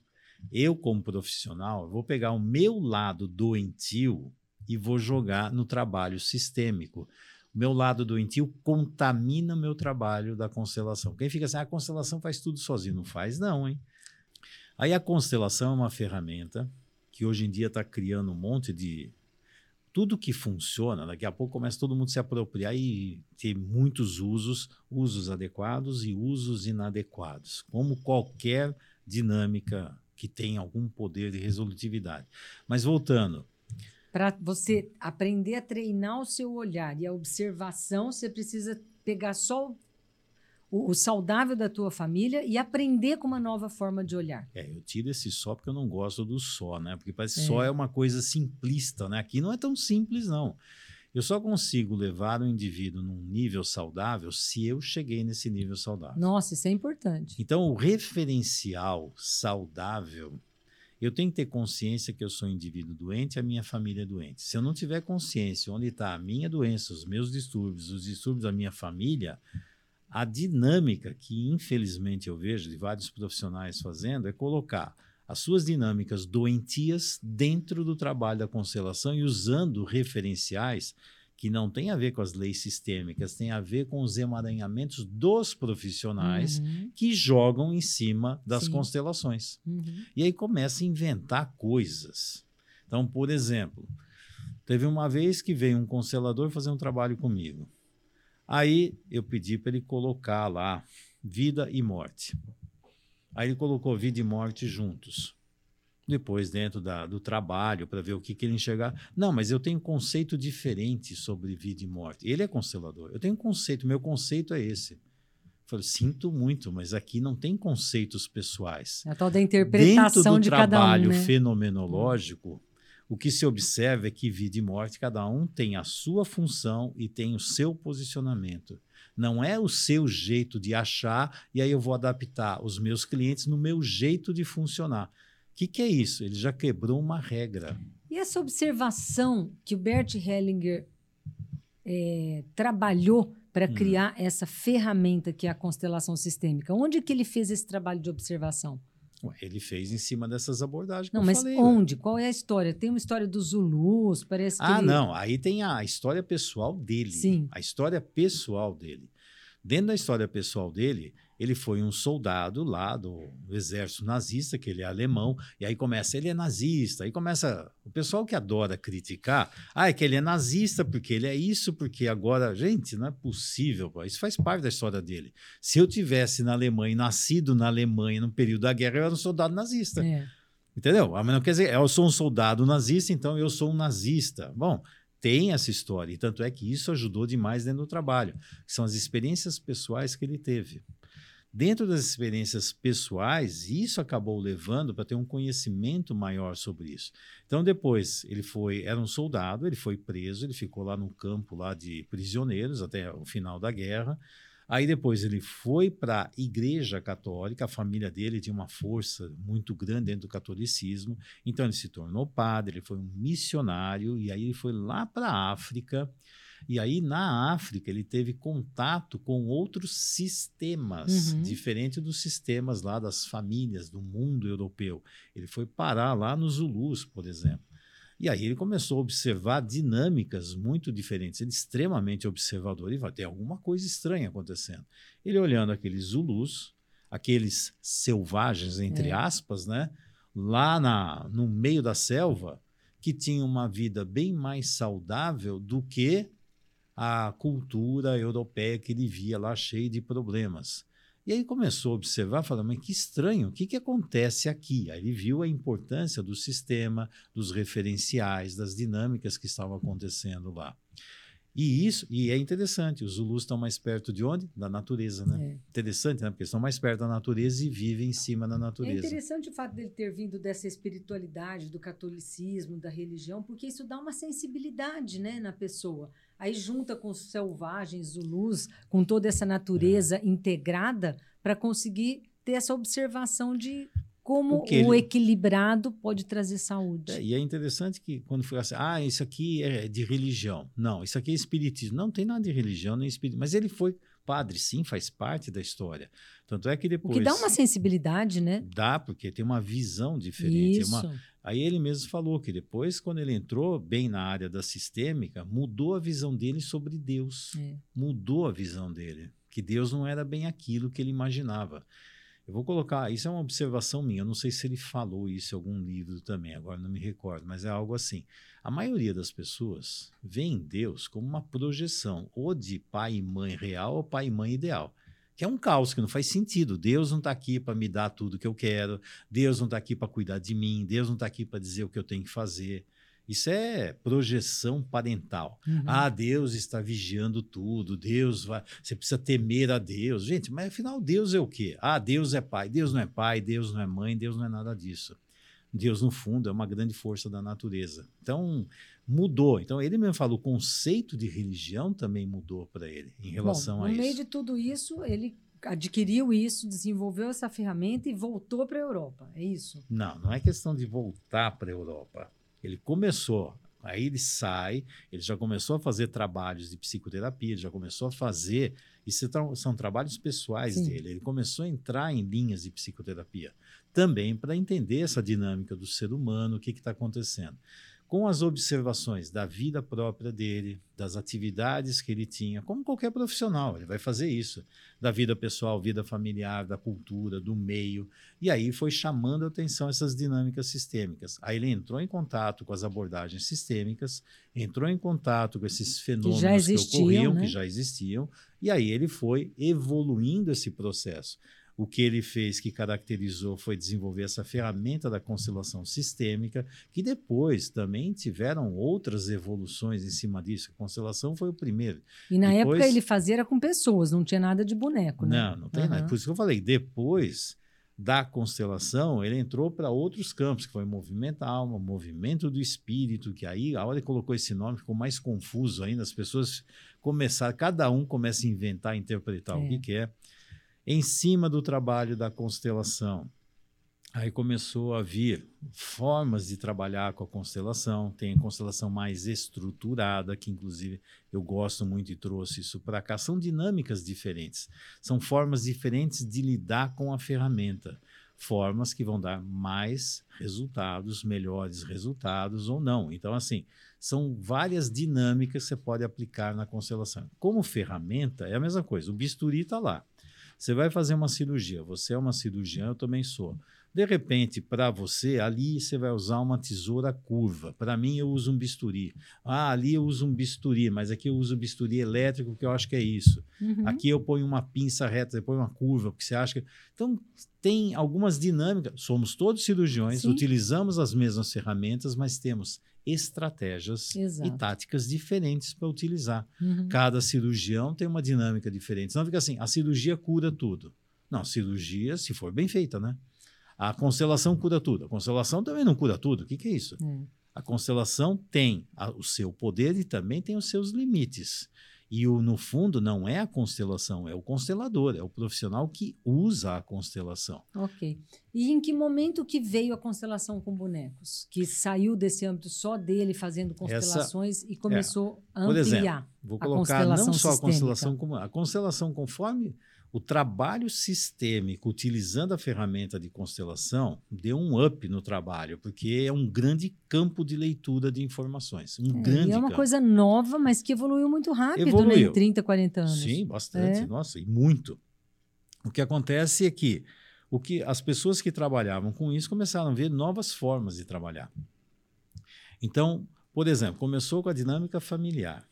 eu, como profissional, vou pegar o meu lado doentio e vou jogar no trabalho sistêmico. Meu lado doentio contamina o meu trabalho da constelação. Quem fica assim, "Ah, a constelação faz tudo sozinho. Não faz, não, hein? Aí a constelação é uma ferramenta que hoje em dia está criando um monte de. Tudo que funciona, daqui a pouco começa todo mundo a se apropriar e ter muitos usos, usos adequados e usos inadequados, como qualquer dinâmica que tem algum poder de resolutividade. Mas voltando, Para você aprender a treinar o seu olhar e a observação, você precisa pegar só o, o- saudável da tua família e aprender com uma nova forma de olhar. É, eu tiro esse só porque eu não gosto do só, né? Porque parece que É. só é uma coisa simplista, né? Aqui não é tão simples, não. Eu só consigo levar o indivíduo num nível saudável se eu cheguei nesse nível saudável. Nossa, isso é importante. Então, o referencial saudável, eu tenho que ter consciência que eu sou um indivíduo doente e a minha família é doente. Se eu não tiver consciência onde está a minha doença, os meus distúrbios, os distúrbios da minha família, a dinâmica que, infelizmente, eu vejo de vários profissionais fazendo é colocar as suas dinâmicas doentias dentro do trabalho da constelação e usando referenciais que não têm a ver com as leis sistêmicas, têm a ver com os emaranhamentos dos profissionais Uhum, que jogam em cima das Sim. constelações. uhum. E aí começa a inventar coisas. Então, por exemplo, teve uma vez que veio um constelador fazer um trabalho comigo. Aí eu pedi para ele colocar lá vida e morte. Aí ele colocou vida e morte juntos. Depois, dentro da- do trabalho, para ver o que, que ele enxergar. Não, mas eu tenho um conceito diferente sobre vida e morte. Ele é constelador. Eu tenho um conceito, meu conceito é esse. Eu falei, sinto muito, mas aqui não tem conceitos pessoais. A tal da Dentro interpretação do de cada trabalho um, né? fenomenológico, o que se observa é que vida e morte, cada um tem a sua função e tem o seu posicionamento. Não é o seu jeito de achar e aí eu vou adaptar os meus clientes no meu jeito de funcionar. O que, que é isso? Ele já quebrou uma regra. E essa observação que o Bert Hellinger eh, trabalhou para Hum. criar essa ferramenta que é a constelação sistêmica, onde que ele fez esse trabalho de observação? Ele fez em cima dessas abordagens que Não, eu mas falei. onde? Qual é a história? Tem uma história dos Zulus, parece que Ah, ele- não. Aí tem a história pessoal dele. Sim. A história pessoal dele. Dentro da história pessoal dele, ele foi um soldado lá do exército nazista, que ele é alemão, e aí começa, ele é nazista, aí começa o pessoal que adora criticar, ah, é que ele é nazista porque ele é isso, porque agora, gente, não é possível, pô, isso faz parte da história dele. Se eu tivesse na Alemanha, nascido na Alemanha no período da guerra, eu era um soldado nazista. É. Entendeu? Ah, Mas não quer dizer, eu sou um soldado nazista, então eu sou um nazista. Bom, tem essa história, e tanto é que isso ajudou demais dentro do trabalho. São as experiências pessoais que ele teve. Dentro das experiências pessoais, isso acabou levando para ter um conhecimento maior sobre isso. Então, depois, ele foi, era um soldado, ele foi preso, ele ficou lá no campo lá de prisioneiros até o final da guerra. Aí depois ele foi para a Igreja Católica, a família dele tinha uma força muito grande dentro do catolicismo, então ele se tornou padre, ele foi um missionário, e aí ele foi lá para a África, e aí na África ele teve contato com outros sistemas, Uhum. diferente dos sistemas lá das famílias do mundo europeu. Ele foi parar lá nos Zulus, por exemplo. E aí ele começou a observar dinâmicas muito diferentes. Ele é extremamente observador e vai ter alguma coisa estranha acontecendo. Ele olhando aqueles Zulus, aqueles selvagens, entre É. aspas, né? lá na, no meio da selva, que tinham uma vida bem mais saudável do que a cultura europeia que ele via lá cheia de problemas. E aí começou a observar, falando, mas que estranho, o que, que acontece aqui? Aí ele viu a importância do sistema, dos referenciais, das dinâmicas que estavam acontecendo lá. E isso, e é interessante, os Zulus estão mais perto de onde? Da natureza, né? É. Interessante, né? Porque estão mais perto da natureza e vivem em cima da É natureza. interessante o fato dele ter vindo dessa espiritualidade, do catolicismo, da religião, porque isso dá uma sensibilidade né, na pessoa. Aí junta com os selvagens, zulus, com toda essa natureza É. integrada, para conseguir ter essa observação de como O o, ele- equilibrado pode trazer saúde. É, e é interessante que quando foi assim, ah, isso aqui é de religião. Não, isso aqui é espiritismo. Não tem nada de religião nem espiritismo. Mas ele foi padre, sim, faz parte da história. Tanto é que o depois. que dá uma sensibilidade, né? Dá, porque tem uma visão diferente. Isso. uma- Aí ele mesmo falou que depois, quando ele entrou bem na área da sistêmica, mudou a visão dele sobre Deus. É. Mudou a visão dele. Que Deus não era bem aquilo que ele imaginava. Eu vou colocar, isso é uma observação minha, eu não sei se ele falou isso em algum livro também, agora não me recordo, mas é algo assim. A maioria das pessoas vê em Deus como uma projeção, ou de pai e mãe real ou pai e mãe ideal. Que é um caos que não faz sentido. Deus não está aqui para me dar tudo que eu quero, Deus não está aqui para cuidar de mim, Deus não está aqui para dizer o que eu tenho que fazer. Isso é projeção parental. Uhum. Ah, Deus está vigiando tudo, Deus vai. Você precisa temer a Deus. Gente, mas afinal, Deus é o quê? Ah, Deus é pai. Deus não é pai, Deus não é mãe, Deus não é nada disso. Deus, no fundo, é uma grande força da natureza. Então, mudou. Então, ele mesmo falou, o conceito de religião também mudou para ele em relação Bom, a no isso. meio de tudo isso, ele adquiriu isso, desenvolveu essa ferramenta e voltou para a Europa. É isso? Não, não é questão de voltar para a Europa. Ele começou, aí ele sai, ele já começou a fazer trabalhos de psicoterapia, ele já começou a fazer. Isso são trabalhos pessoais Sim. dele. Ele começou a entrar em linhas de psicoterapia também para entender essa dinâmica do ser humano, o que está acontecendo. Com as observações da vida própria dele, das atividades que ele tinha, como qualquer profissional, ele vai fazer isso, da vida pessoal, vida familiar, da cultura, do meio, e aí foi chamando a atenção essas dinâmicas sistêmicas. Aí ele entrou em contato com as abordagens sistêmicas, entrou em contato com esses fenômenos que, existiam, ocorriam, né? que já existiam, e aí ele foi evoluindo esse processo. O que ele fez que caracterizou foi desenvolver essa ferramenta da constelação sistêmica, que depois também tiveram outras evoluções em cima disso. A constelação foi o primeiro. E na Depois- época ele fazia era com pessoas, não tinha nada de boneco, né? Não, não tem nada. Aham. Por isso que eu falei, depois da constelação, ele entrou para outros campos, que foi movimento da alma, movimento do espírito, que aí, a hora que colocou esse nome, ficou mais confuso ainda, as pessoas começaram, cada um começa a inventar, interpretar o É. que quer. Em cima do trabalho da constelação, aí começou a vir formas de trabalhar com a constelação, tem a constelação mais estruturada, que inclusive eu gosto muito e trouxe isso para cá, são dinâmicas diferentes. São formas diferentes de lidar com a ferramenta. Formas que vão dar mais resultados, melhores resultados ou não. Então, assim, são várias dinâmicas que você pode aplicar na constelação. Como ferramenta, é a mesma coisa. O bisturi está lá. Você vai fazer uma cirurgia. Você é uma cirurgiã, eu também sou. De repente, para você, ali você vai usar uma tesoura curva. Para mim, eu uso um bisturi. Ah, ali eu uso um bisturi, mas aqui eu uso bisturi elétrico, que eu acho que é isso. Uhum. Aqui eu ponho uma pinça reta, põe uma curva, porque você acha que. Então, tem algumas dinâmicas. Somos todos cirurgiões, Sim. utilizamos as mesmas ferramentas, mas temos estratégias Exato. e táticas diferentes para utilizar. Uhum. Cada cirurgião tem uma dinâmica diferente. Senão fica assim: a cirurgia cura tudo. Não, cirurgia, se for bem feita, né? A constelação cura tudo. A constelação também não cura tudo. O que, que é isso? É. A constelação tem a- o seu poder e também tem os seus limites. E o, no fundo não é a constelação, é o constelador, é o profissional que usa a constelação. Ok. E em que momento que veio a constelação com bonecos? Que saiu desse âmbito só dele fazendo constelações Essa, e começou é, a ampliar. Por exemplo, vou colocar não só sistêmica. a constelação como a constelação conforme o trabalho sistêmico, utilizando a ferramenta de constelação, deu um up no trabalho, porque é um grande campo de leitura de informações. Um é, grande é uma campo. coisa nova, mas que evoluiu muito rápido evoluiu. né, em 30, 40 anos. Sim, bastante. É. Nossa, e muito. O que acontece é que, o que as pessoas que trabalhavam com isso começaram a ver novas formas de trabalhar. Então, por exemplo, começou com a dinâmica familiar.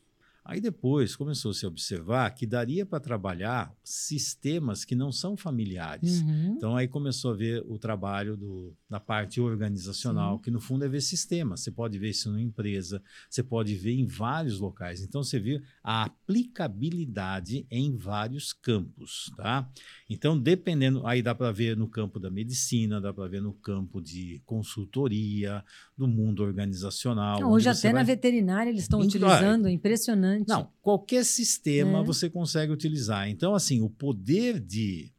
Aí depois começou -se a se observar que daria para trabalhar sistemas que não são familiares. Uhum. Então aí começou a ver o trabalho do, da parte organizacional, Sim. que no fundo é ver sistemas. Você pode ver isso numa empresa, você pode ver em vários locais. Então você viu a aplicabilidade em vários campos, tá? Então dependendo, aí dá para ver no campo da medicina, dá para ver no campo de consultoria, do mundo organizacional. hoje até vai... na veterinária eles estão utilizando, é impressionante impressionante. Não, qualquer sistema é. você consegue utilizar. Então, assim, o poder de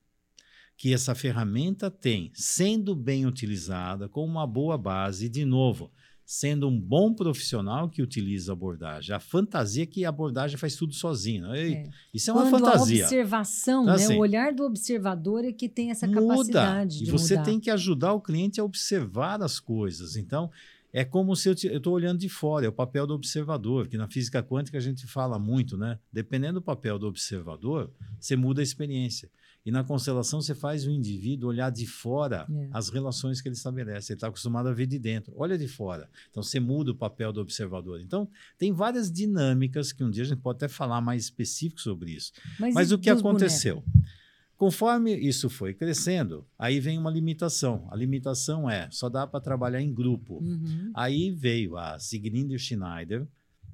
que essa ferramenta tem, sendo bem utilizada, com uma boa base, de novo, sendo um bom profissional que utiliza a abordagem. A fantasia é que a abordagem faz tudo sozinha. É. Isso é uma Quando fantasia. A observação, então, né? assim, o olhar do observador é que tem essa muda, capacidade de E você mudar. tem que ajudar o cliente a observar as coisas. Então, é como se eu estou olhando de fora, é o papel do observador, que na física quântica a gente fala muito, né? Dependendo do papel do observador, você muda a experiência. E na constelação você faz o indivíduo olhar de fora. É. as relações que ele estabelece. Ele está acostumado a ver de dentro. Olha de fora. Então você muda o papel do observador. Então tem várias dinâmicas que um dia a gente pode até falar mais específico sobre isso. Mas, Mas o que aconteceu? Bonecos? Conforme isso foi crescendo, aí vem uma limitação. A limitação é só dá para trabalhar em grupo. Uhum. Aí veio a Sigrinde Schneider,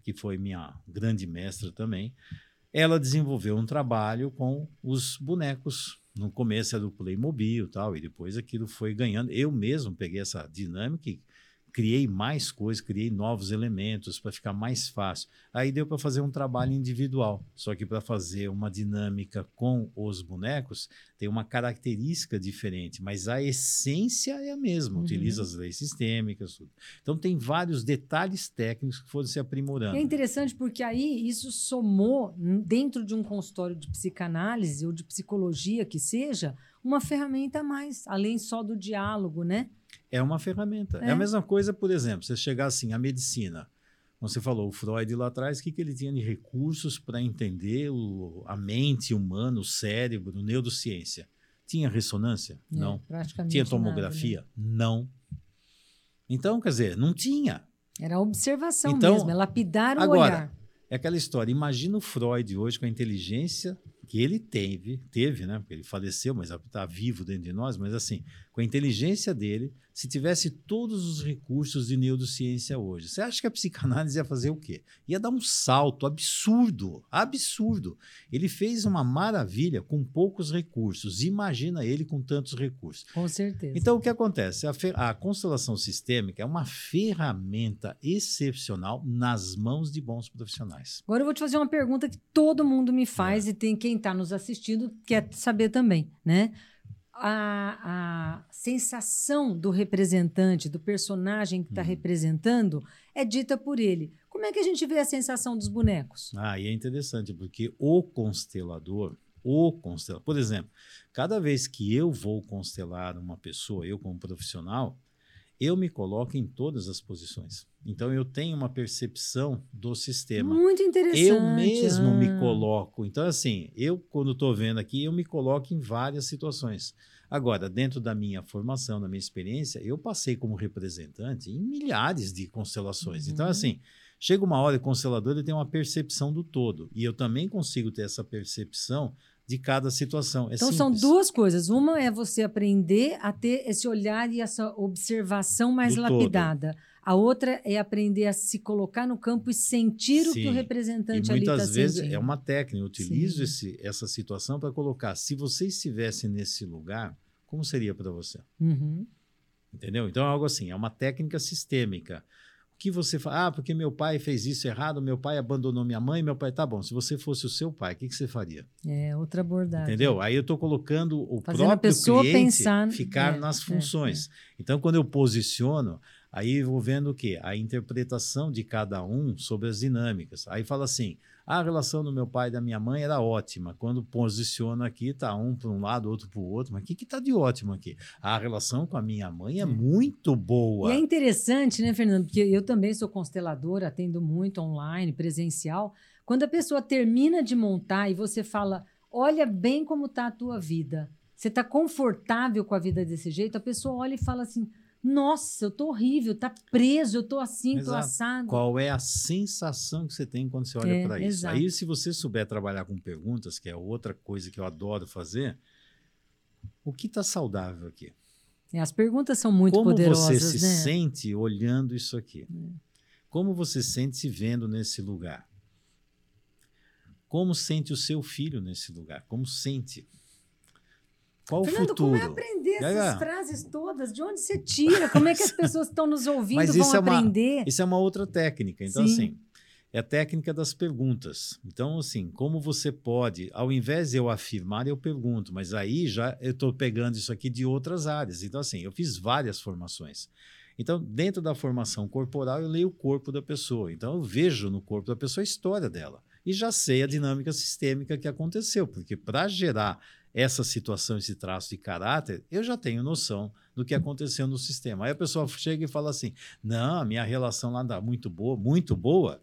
que foi minha grande mestra também. Ela desenvolveu um trabalho com os bonecos. No começo era do Playmobil tal, e depois aquilo foi ganhando. Eu mesmo peguei essa dinâmica e criei mais coisas, criei novos elementos para ficar mais fácil. Aí deu para fazer um trabalho individual. Só que para fazer uma dinâmica com os bonecos, tem uma característica diferente, mas a essência é a mesma. Uhum. Utiliza as leis sistêmicas, tudo. Então tem vários detalhes técnicos que foram se aprimorando. É interessante porque aí isso somou dentro de um consultório de psicanálise ou de psicologia que seja, uma ferramenta a mais, além só do diálogo, né? É uma ferramenta. É. é a mesma coisa, por exemplo, você chegar assim, a medicina. Você falou, o Freud lá atrás, o que, que ele tinha de recursos para entender o, a mente humana, o cérebro, neurociência? Tinha ressonância? É, não. Tinha tomografia? Nada, né? Não. Então, quer dizer, não tinha. Era observação então, mesmo, é lapidar o agora, olhar. É aquela história. Imagina o Freud hoje com a inteligência que ele teve, teve, né? Porque ele faleceu, mas está vivo dentro de nós, mas assim, com a inteligência dele, se tivesse todos os recursos de neurociência hoje, você acha que a psicanálise ia fazer o quê? Ia dar um salto absurdo, absurdo. Ele fez uma maravilha com poucos recursos. Imagina ele com tantos recursos. Com certeza. Então, o que acontece? A, a constelação sistêmica é uma ferramenta excepcional nas mãos de bons profissionais. Agora eu vou te fazer uma pergunta que todo mundo me faz é. e tem quem está nos assistindo quer saber também, né? A, a, sensação do representante, do personagem que está hum. representando, é dita por ele. Como é que a gente vê a sensação dos bonecos? Ah, e é interessante, porque o constelador, o constelador, por exemplo, cada vez que eu vou constelar uma pessoa, eu como profissional, eu me coloco em todas as posições. Então eu tenho uma percepção do sistema. Muito interessante. Eu mesmo ah. me coloco. Então assim, eu quando estou vendo aqui, eu me coloco em várias situações. Agora, dentro da minha formação, da minha experiência, eu passei como representante em milhares de constelações. Então, uhum. Então assim, chega uma hora o constelador ele tem uma percepção do todo e eu também consigo ter essa percepção de cada situação. É então simples. são duas coisas. Uma é você aprender a ter esse olhar e essa observação mais Do lapidada. Todo. A outra é aprender a se colocar no campo e sentir Sim. o que o representante e ali está sentindo. Muitas vezes é uma técnica. Eu utilizo esse, essa situação para colocar. Se você estivesse nesse lugar, como seria para você? Uhum. Entendeu? Então é algo assim. É uma técnica sistêmica que você fala? Ah, porque meu pai fez isso errado, meu pai abandonou minha mãe, meu pai. Tá bom, se você fosse o seu pai, o que, que você faria? É, outra abordagem. Entendeu? Aí eu estou colocando o Fazendo a próprio pessoa cliente pensar- ficar é, nas é, funções. Então, quando eu posiciono, aí eu vou vendo o quê? A interpretação de cada um sobre as dinâmicas. Aí fala assim: "Ah, a relação do meu pai e da minha mãe era ótima. Quando posiciono aqui, tá um para um lado, outro para o outro. Mas o que está de ótimo aqui? A relação com a minha mãe é muito boa. E é interessante, né, Fernando? Porque eu também sou consteladora, atendo muito online, presencial. Quando a pessoa termina de montar e você fala, olha bem como está a tua vida. Você está confortável com a vida desse jeito? A pessoa olha e fala assim, nossa, eu tô horrível, tá preso, eu tô assim, tô Exato. assado. Qual é a sensação que você tem quando você olha É, para isso? exato. Aí, se você souber trabalhar com perguntas, que é outra coisa que eu adoro fazer, o que está saudável aqui? É, as perguntas são muito Como poderosas, você se né? sente olhando isso aqui? Como você sente se vendo nesse lugar? Como sente o seu filho nesse lugar? Como sente? Qual Fernando, o futuro? como é aprender essas já. frases todas? De onde você tira? Como é que as pessoas que estão nos ouvindo Mas vão isso é uma- aprender? Isso é uma outra técnica. Então, Sim. assim, é a técnica das perguntas. Então, assim, como você pode, ao invés de eu afirmar, eu pergunto, mas aí já eu estou pegando isso aqui de outras áreas. Então, assim, eu fiz várias formações. Então, dentro da formação corporal, eu leio o corpo da pessoa. Então, eu vejo no corpo da pessoa a história dela. E já sei a dinâmica sistêmica que aconteceu, porque para gerar essa situação, esse traço de caráter, eu já tenho noção do que aconteceu no sistema. Aí a pessoa chega e fala assim: não, a minha relação lá está muito boa, muito boa.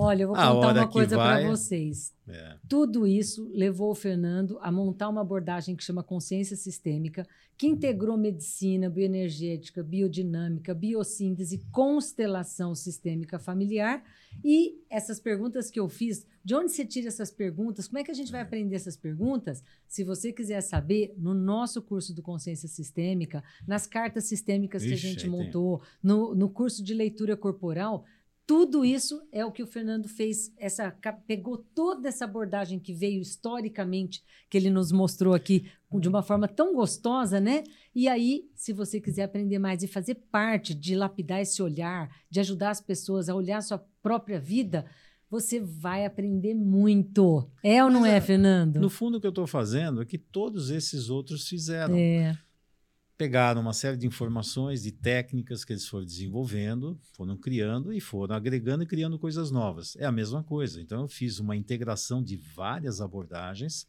Olha, eu vou A contar uma coisa vai- para vocês. É. Tudo isso levou o Fernando a montar uma abordagem que chama consciência sistêmica, que integrou medicina, bioenergética, biodinâmica, biossíntese, constelação sistêmica familiar. E essas perguntas que eu fiz, de onde você tira essas perguntas? Como é que a gente vai aprender essas perguntas? Se você quiser saber, no nosso curso do Consciência Sistêmica, nas cartas sistêmicas que a Ixi, gente montou, no, no curso de leitura corporal, tudo isso é o que o Fernando fez, essa pegou toda essa abordagem que veio historicamente, que ele nos mostrou aqui de uma forma tão gostosa, né? E aí, se você quiser aprender mais e fazer parte de lapidar esse olhar, de ajudar as pessoas a olhar a sua própria vida, você vai aprender muito. É ou não Mas, é, é, Fernando? No fundo, o que eu estou fazendo é que todos esses outros fizeram. É, Pegaram uma série de informações, de técnicas que eles foram desenvolvendo, foram criando e foram agregando e criando coisas novas. É a mesma coisa. Então, eu fiz uma integração de várias abordagens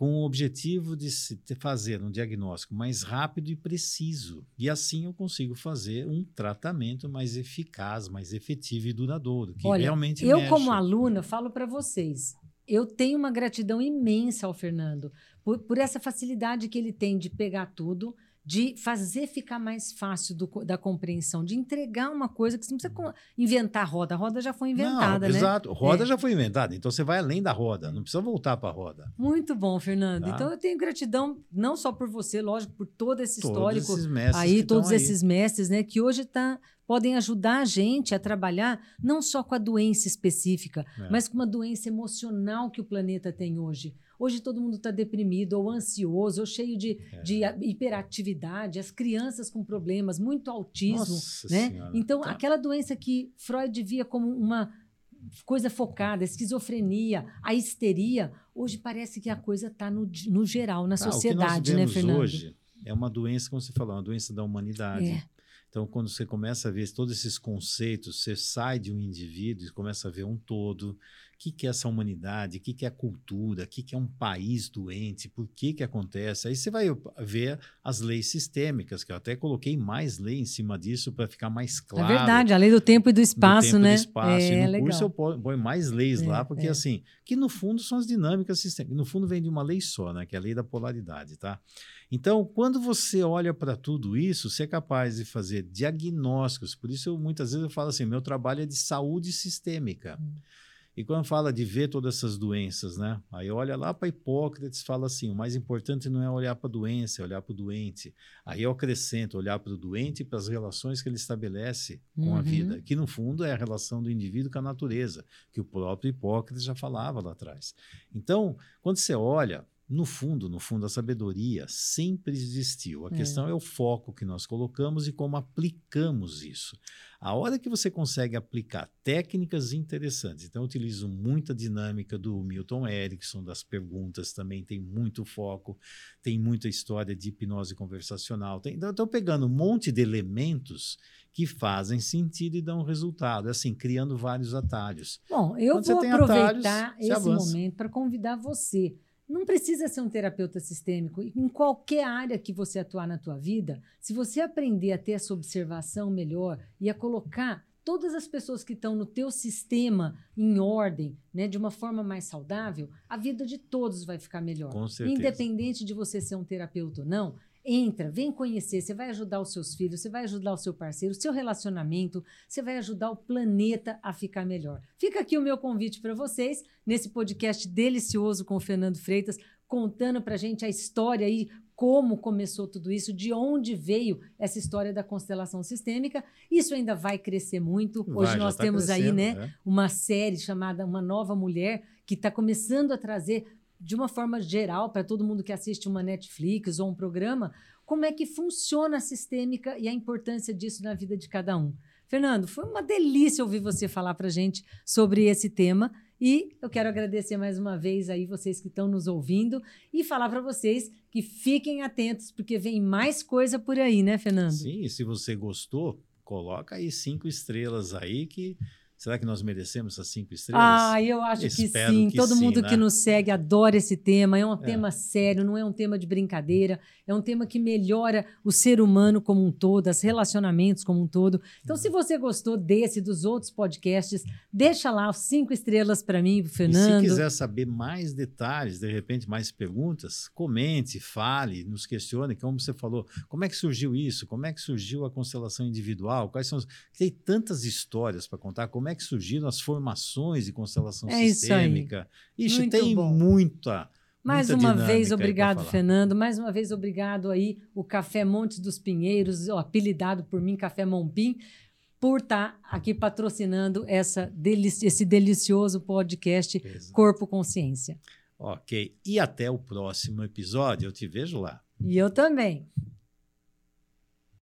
com o objetivo de fazer um diagnóstico mais rápido e preciso. E assim eu consigo fazer um tratamento mais eficaz, mais efetivo e duradouro, que Olha, realmente eu mexe. como aluna falo para vocês, eu tenho uma gratidão imensa ao Fernando por, por essa facilidade que ele tem de pegar tudo, de fazer ficar mais fácil do da compreensão, de entregar uma coisa que você não precisa inventar a roda. A roda já foi inventada, não, né? Exato. Roda É. já foi inventada, então você vai além da roda, não precisa voltar para a roda. Muito bom, Fernando. Tá. Então eu tenho gratidão não só por você, lógico, por todo esse Todos histórico esses mestres aí, todos estão aí. esses mestres, né, que hoje tá, podem ajudar a gente a trabalhar não só com a doença específica, É. mas com uma doença emocional que o planeta tem hoje. Hoje todo mundo está deprimido, ou ansioso, ou cheio de, É. de hiperatividade, as crianças com problemas, muito autismo, Nossa né? Senhora. Então, Tá. aquela doença que Freud via como uma coisa focada, a esquizofrenia, a histeria, hoje parece que a coisa está no, no geral, na Ah, sociedade, o que né, nós vemos Fernando? hoje é uma doença, como você falou, uma doença da humanidade. É. Então, quando você começa a ver todos esses conceitos, você sai de um indivíduo e começa a ver um todo. O que, que é essa humanidade? O que, que é a cultura? O que, que é um país doente? Por que, que acontece? Aí você vai ver as leis sistêmicas, que eu até coloquei mais lei em cima disso para ficar mais claro. é verdade, a lei do tempo e do do espaço, tempo e né? do espaço. É, e no legal. curso eu po- ponho mais leis É, lá, porque é. assim, que no fundo são as dinâmicas sistêmicas. No fundo vem de uma lei só, né? Que é a lei da polaridade, tá? Então, quando você olha para tudo isso, você é capaz de fazer diagnósticos. Por isso, eu, muitas vezes eu falo assim: meu trabalho é de saúde sistêmica. Hum. E quando fala de ver todas essas doenças, né? Aí olha lá para Hipócrates fala assim: o mais importante não é olhar para a doença, é olhar para o doente. Aí eu acrescento olhar para o doente e para as relações que ele estabelece com a Uhum. vida, que no fundo é a relação do indivíduo com a natureza, que o próprio Hipócrates já falava lá atrás. Então, quando você olha, no fundo, no fundo, a sabedoria sempre existiu. A é. questão é o foco que nós colocamos e como aplicamos isso. A hora que você consegue aplicar técnicas interessantes, então eu utilizo muita dinâmica do Milton Erickson, das perguntas também tem muito foco, tem muita história de hipnose conversacional. Tem, então, eu estou pegando um monte de elementos que fazem sentido e dão resultado, assim, criando vários atalhos. Bom, eu Quando vou aproveitar atalhos, esse momento para convidar você não precisa ser um terapeuta sistêmico. Em qualquer área que você atuar na tua vida, se você aprender a ter essa observação melhor e a colocar todas as pessoas que estão no teu sistema em ordem, né, de uma forma mais saudável, a vida de todos vai ficar melhor. Com certeza. Independente de você ser um terapeuta ou não, Entra, vem conhecer, você vai ajudar os seus filhos, você vai ajudar o seu parceiro, o seu relacionamento, você vai ajudar o planeta a ficar melhor. Fica aqui o meu convite para vocês, nesse podcast delicioso com o Fernando Freitas, contando para gente a história aí, como começou tudo isso, de onde veio essa história da constelação sistêmica. Isso ainda vai crescer muito. Hoje nós tá temos aí né, é. uma série chamada Uma Nova Mulher, que está começando a trazer de uma forma geral, para todo mundo que assiste uma Netflix ou um programa, como é que funciona a sistêmica e a importância disso na vida de cada um. Fernando, foi uma delícia ouvir você falar para gente sobre esse tema. E eu quero agradecer mais uma vez aí vocês que estão nos ouvindo e falar para vocês que fiquem atentos, porque vem mais coisa por aí, né, Fernando? Sim, se você gostou, coloca aí cinco estrelas aí que Será que nós merecemos essas cinco estrelas? Ah, eu acho Espero que sim. Que Todo sim, mundo né? que nos segue adora esse tema. É um é. tema sério, não é um tema de brincadeira. É um tema que melhora o ser humano como um todo, os relacionamentos como um todo. Então, se você gostou desse, dos outros podcasts, deixa lá cinco estrelas para mim, pro Fernando. E se quiser saber mais detalhes, de repente mais perguntas, comente, fale, nos questione. Como você falou, como é que surgiu isso? Como é que surgiu a constelação individual? Quais são os... Tem tantas histórias para contar. Como é que surgiram as formações de constelação é sistêmica. Isso, isso tem bom. muita. Mais uma vez, obrigado, Fernando. Mais uma vez, obrigado aí, o Café Montes dos Pinheiros, apelidado por mim, Café Mompim, por estar tá aqui patrocinando essa, esse delicioso podcast Exato. Corpo Consciência. Ok. E até o próximo episódio. Eu te vejo lá. E eu também.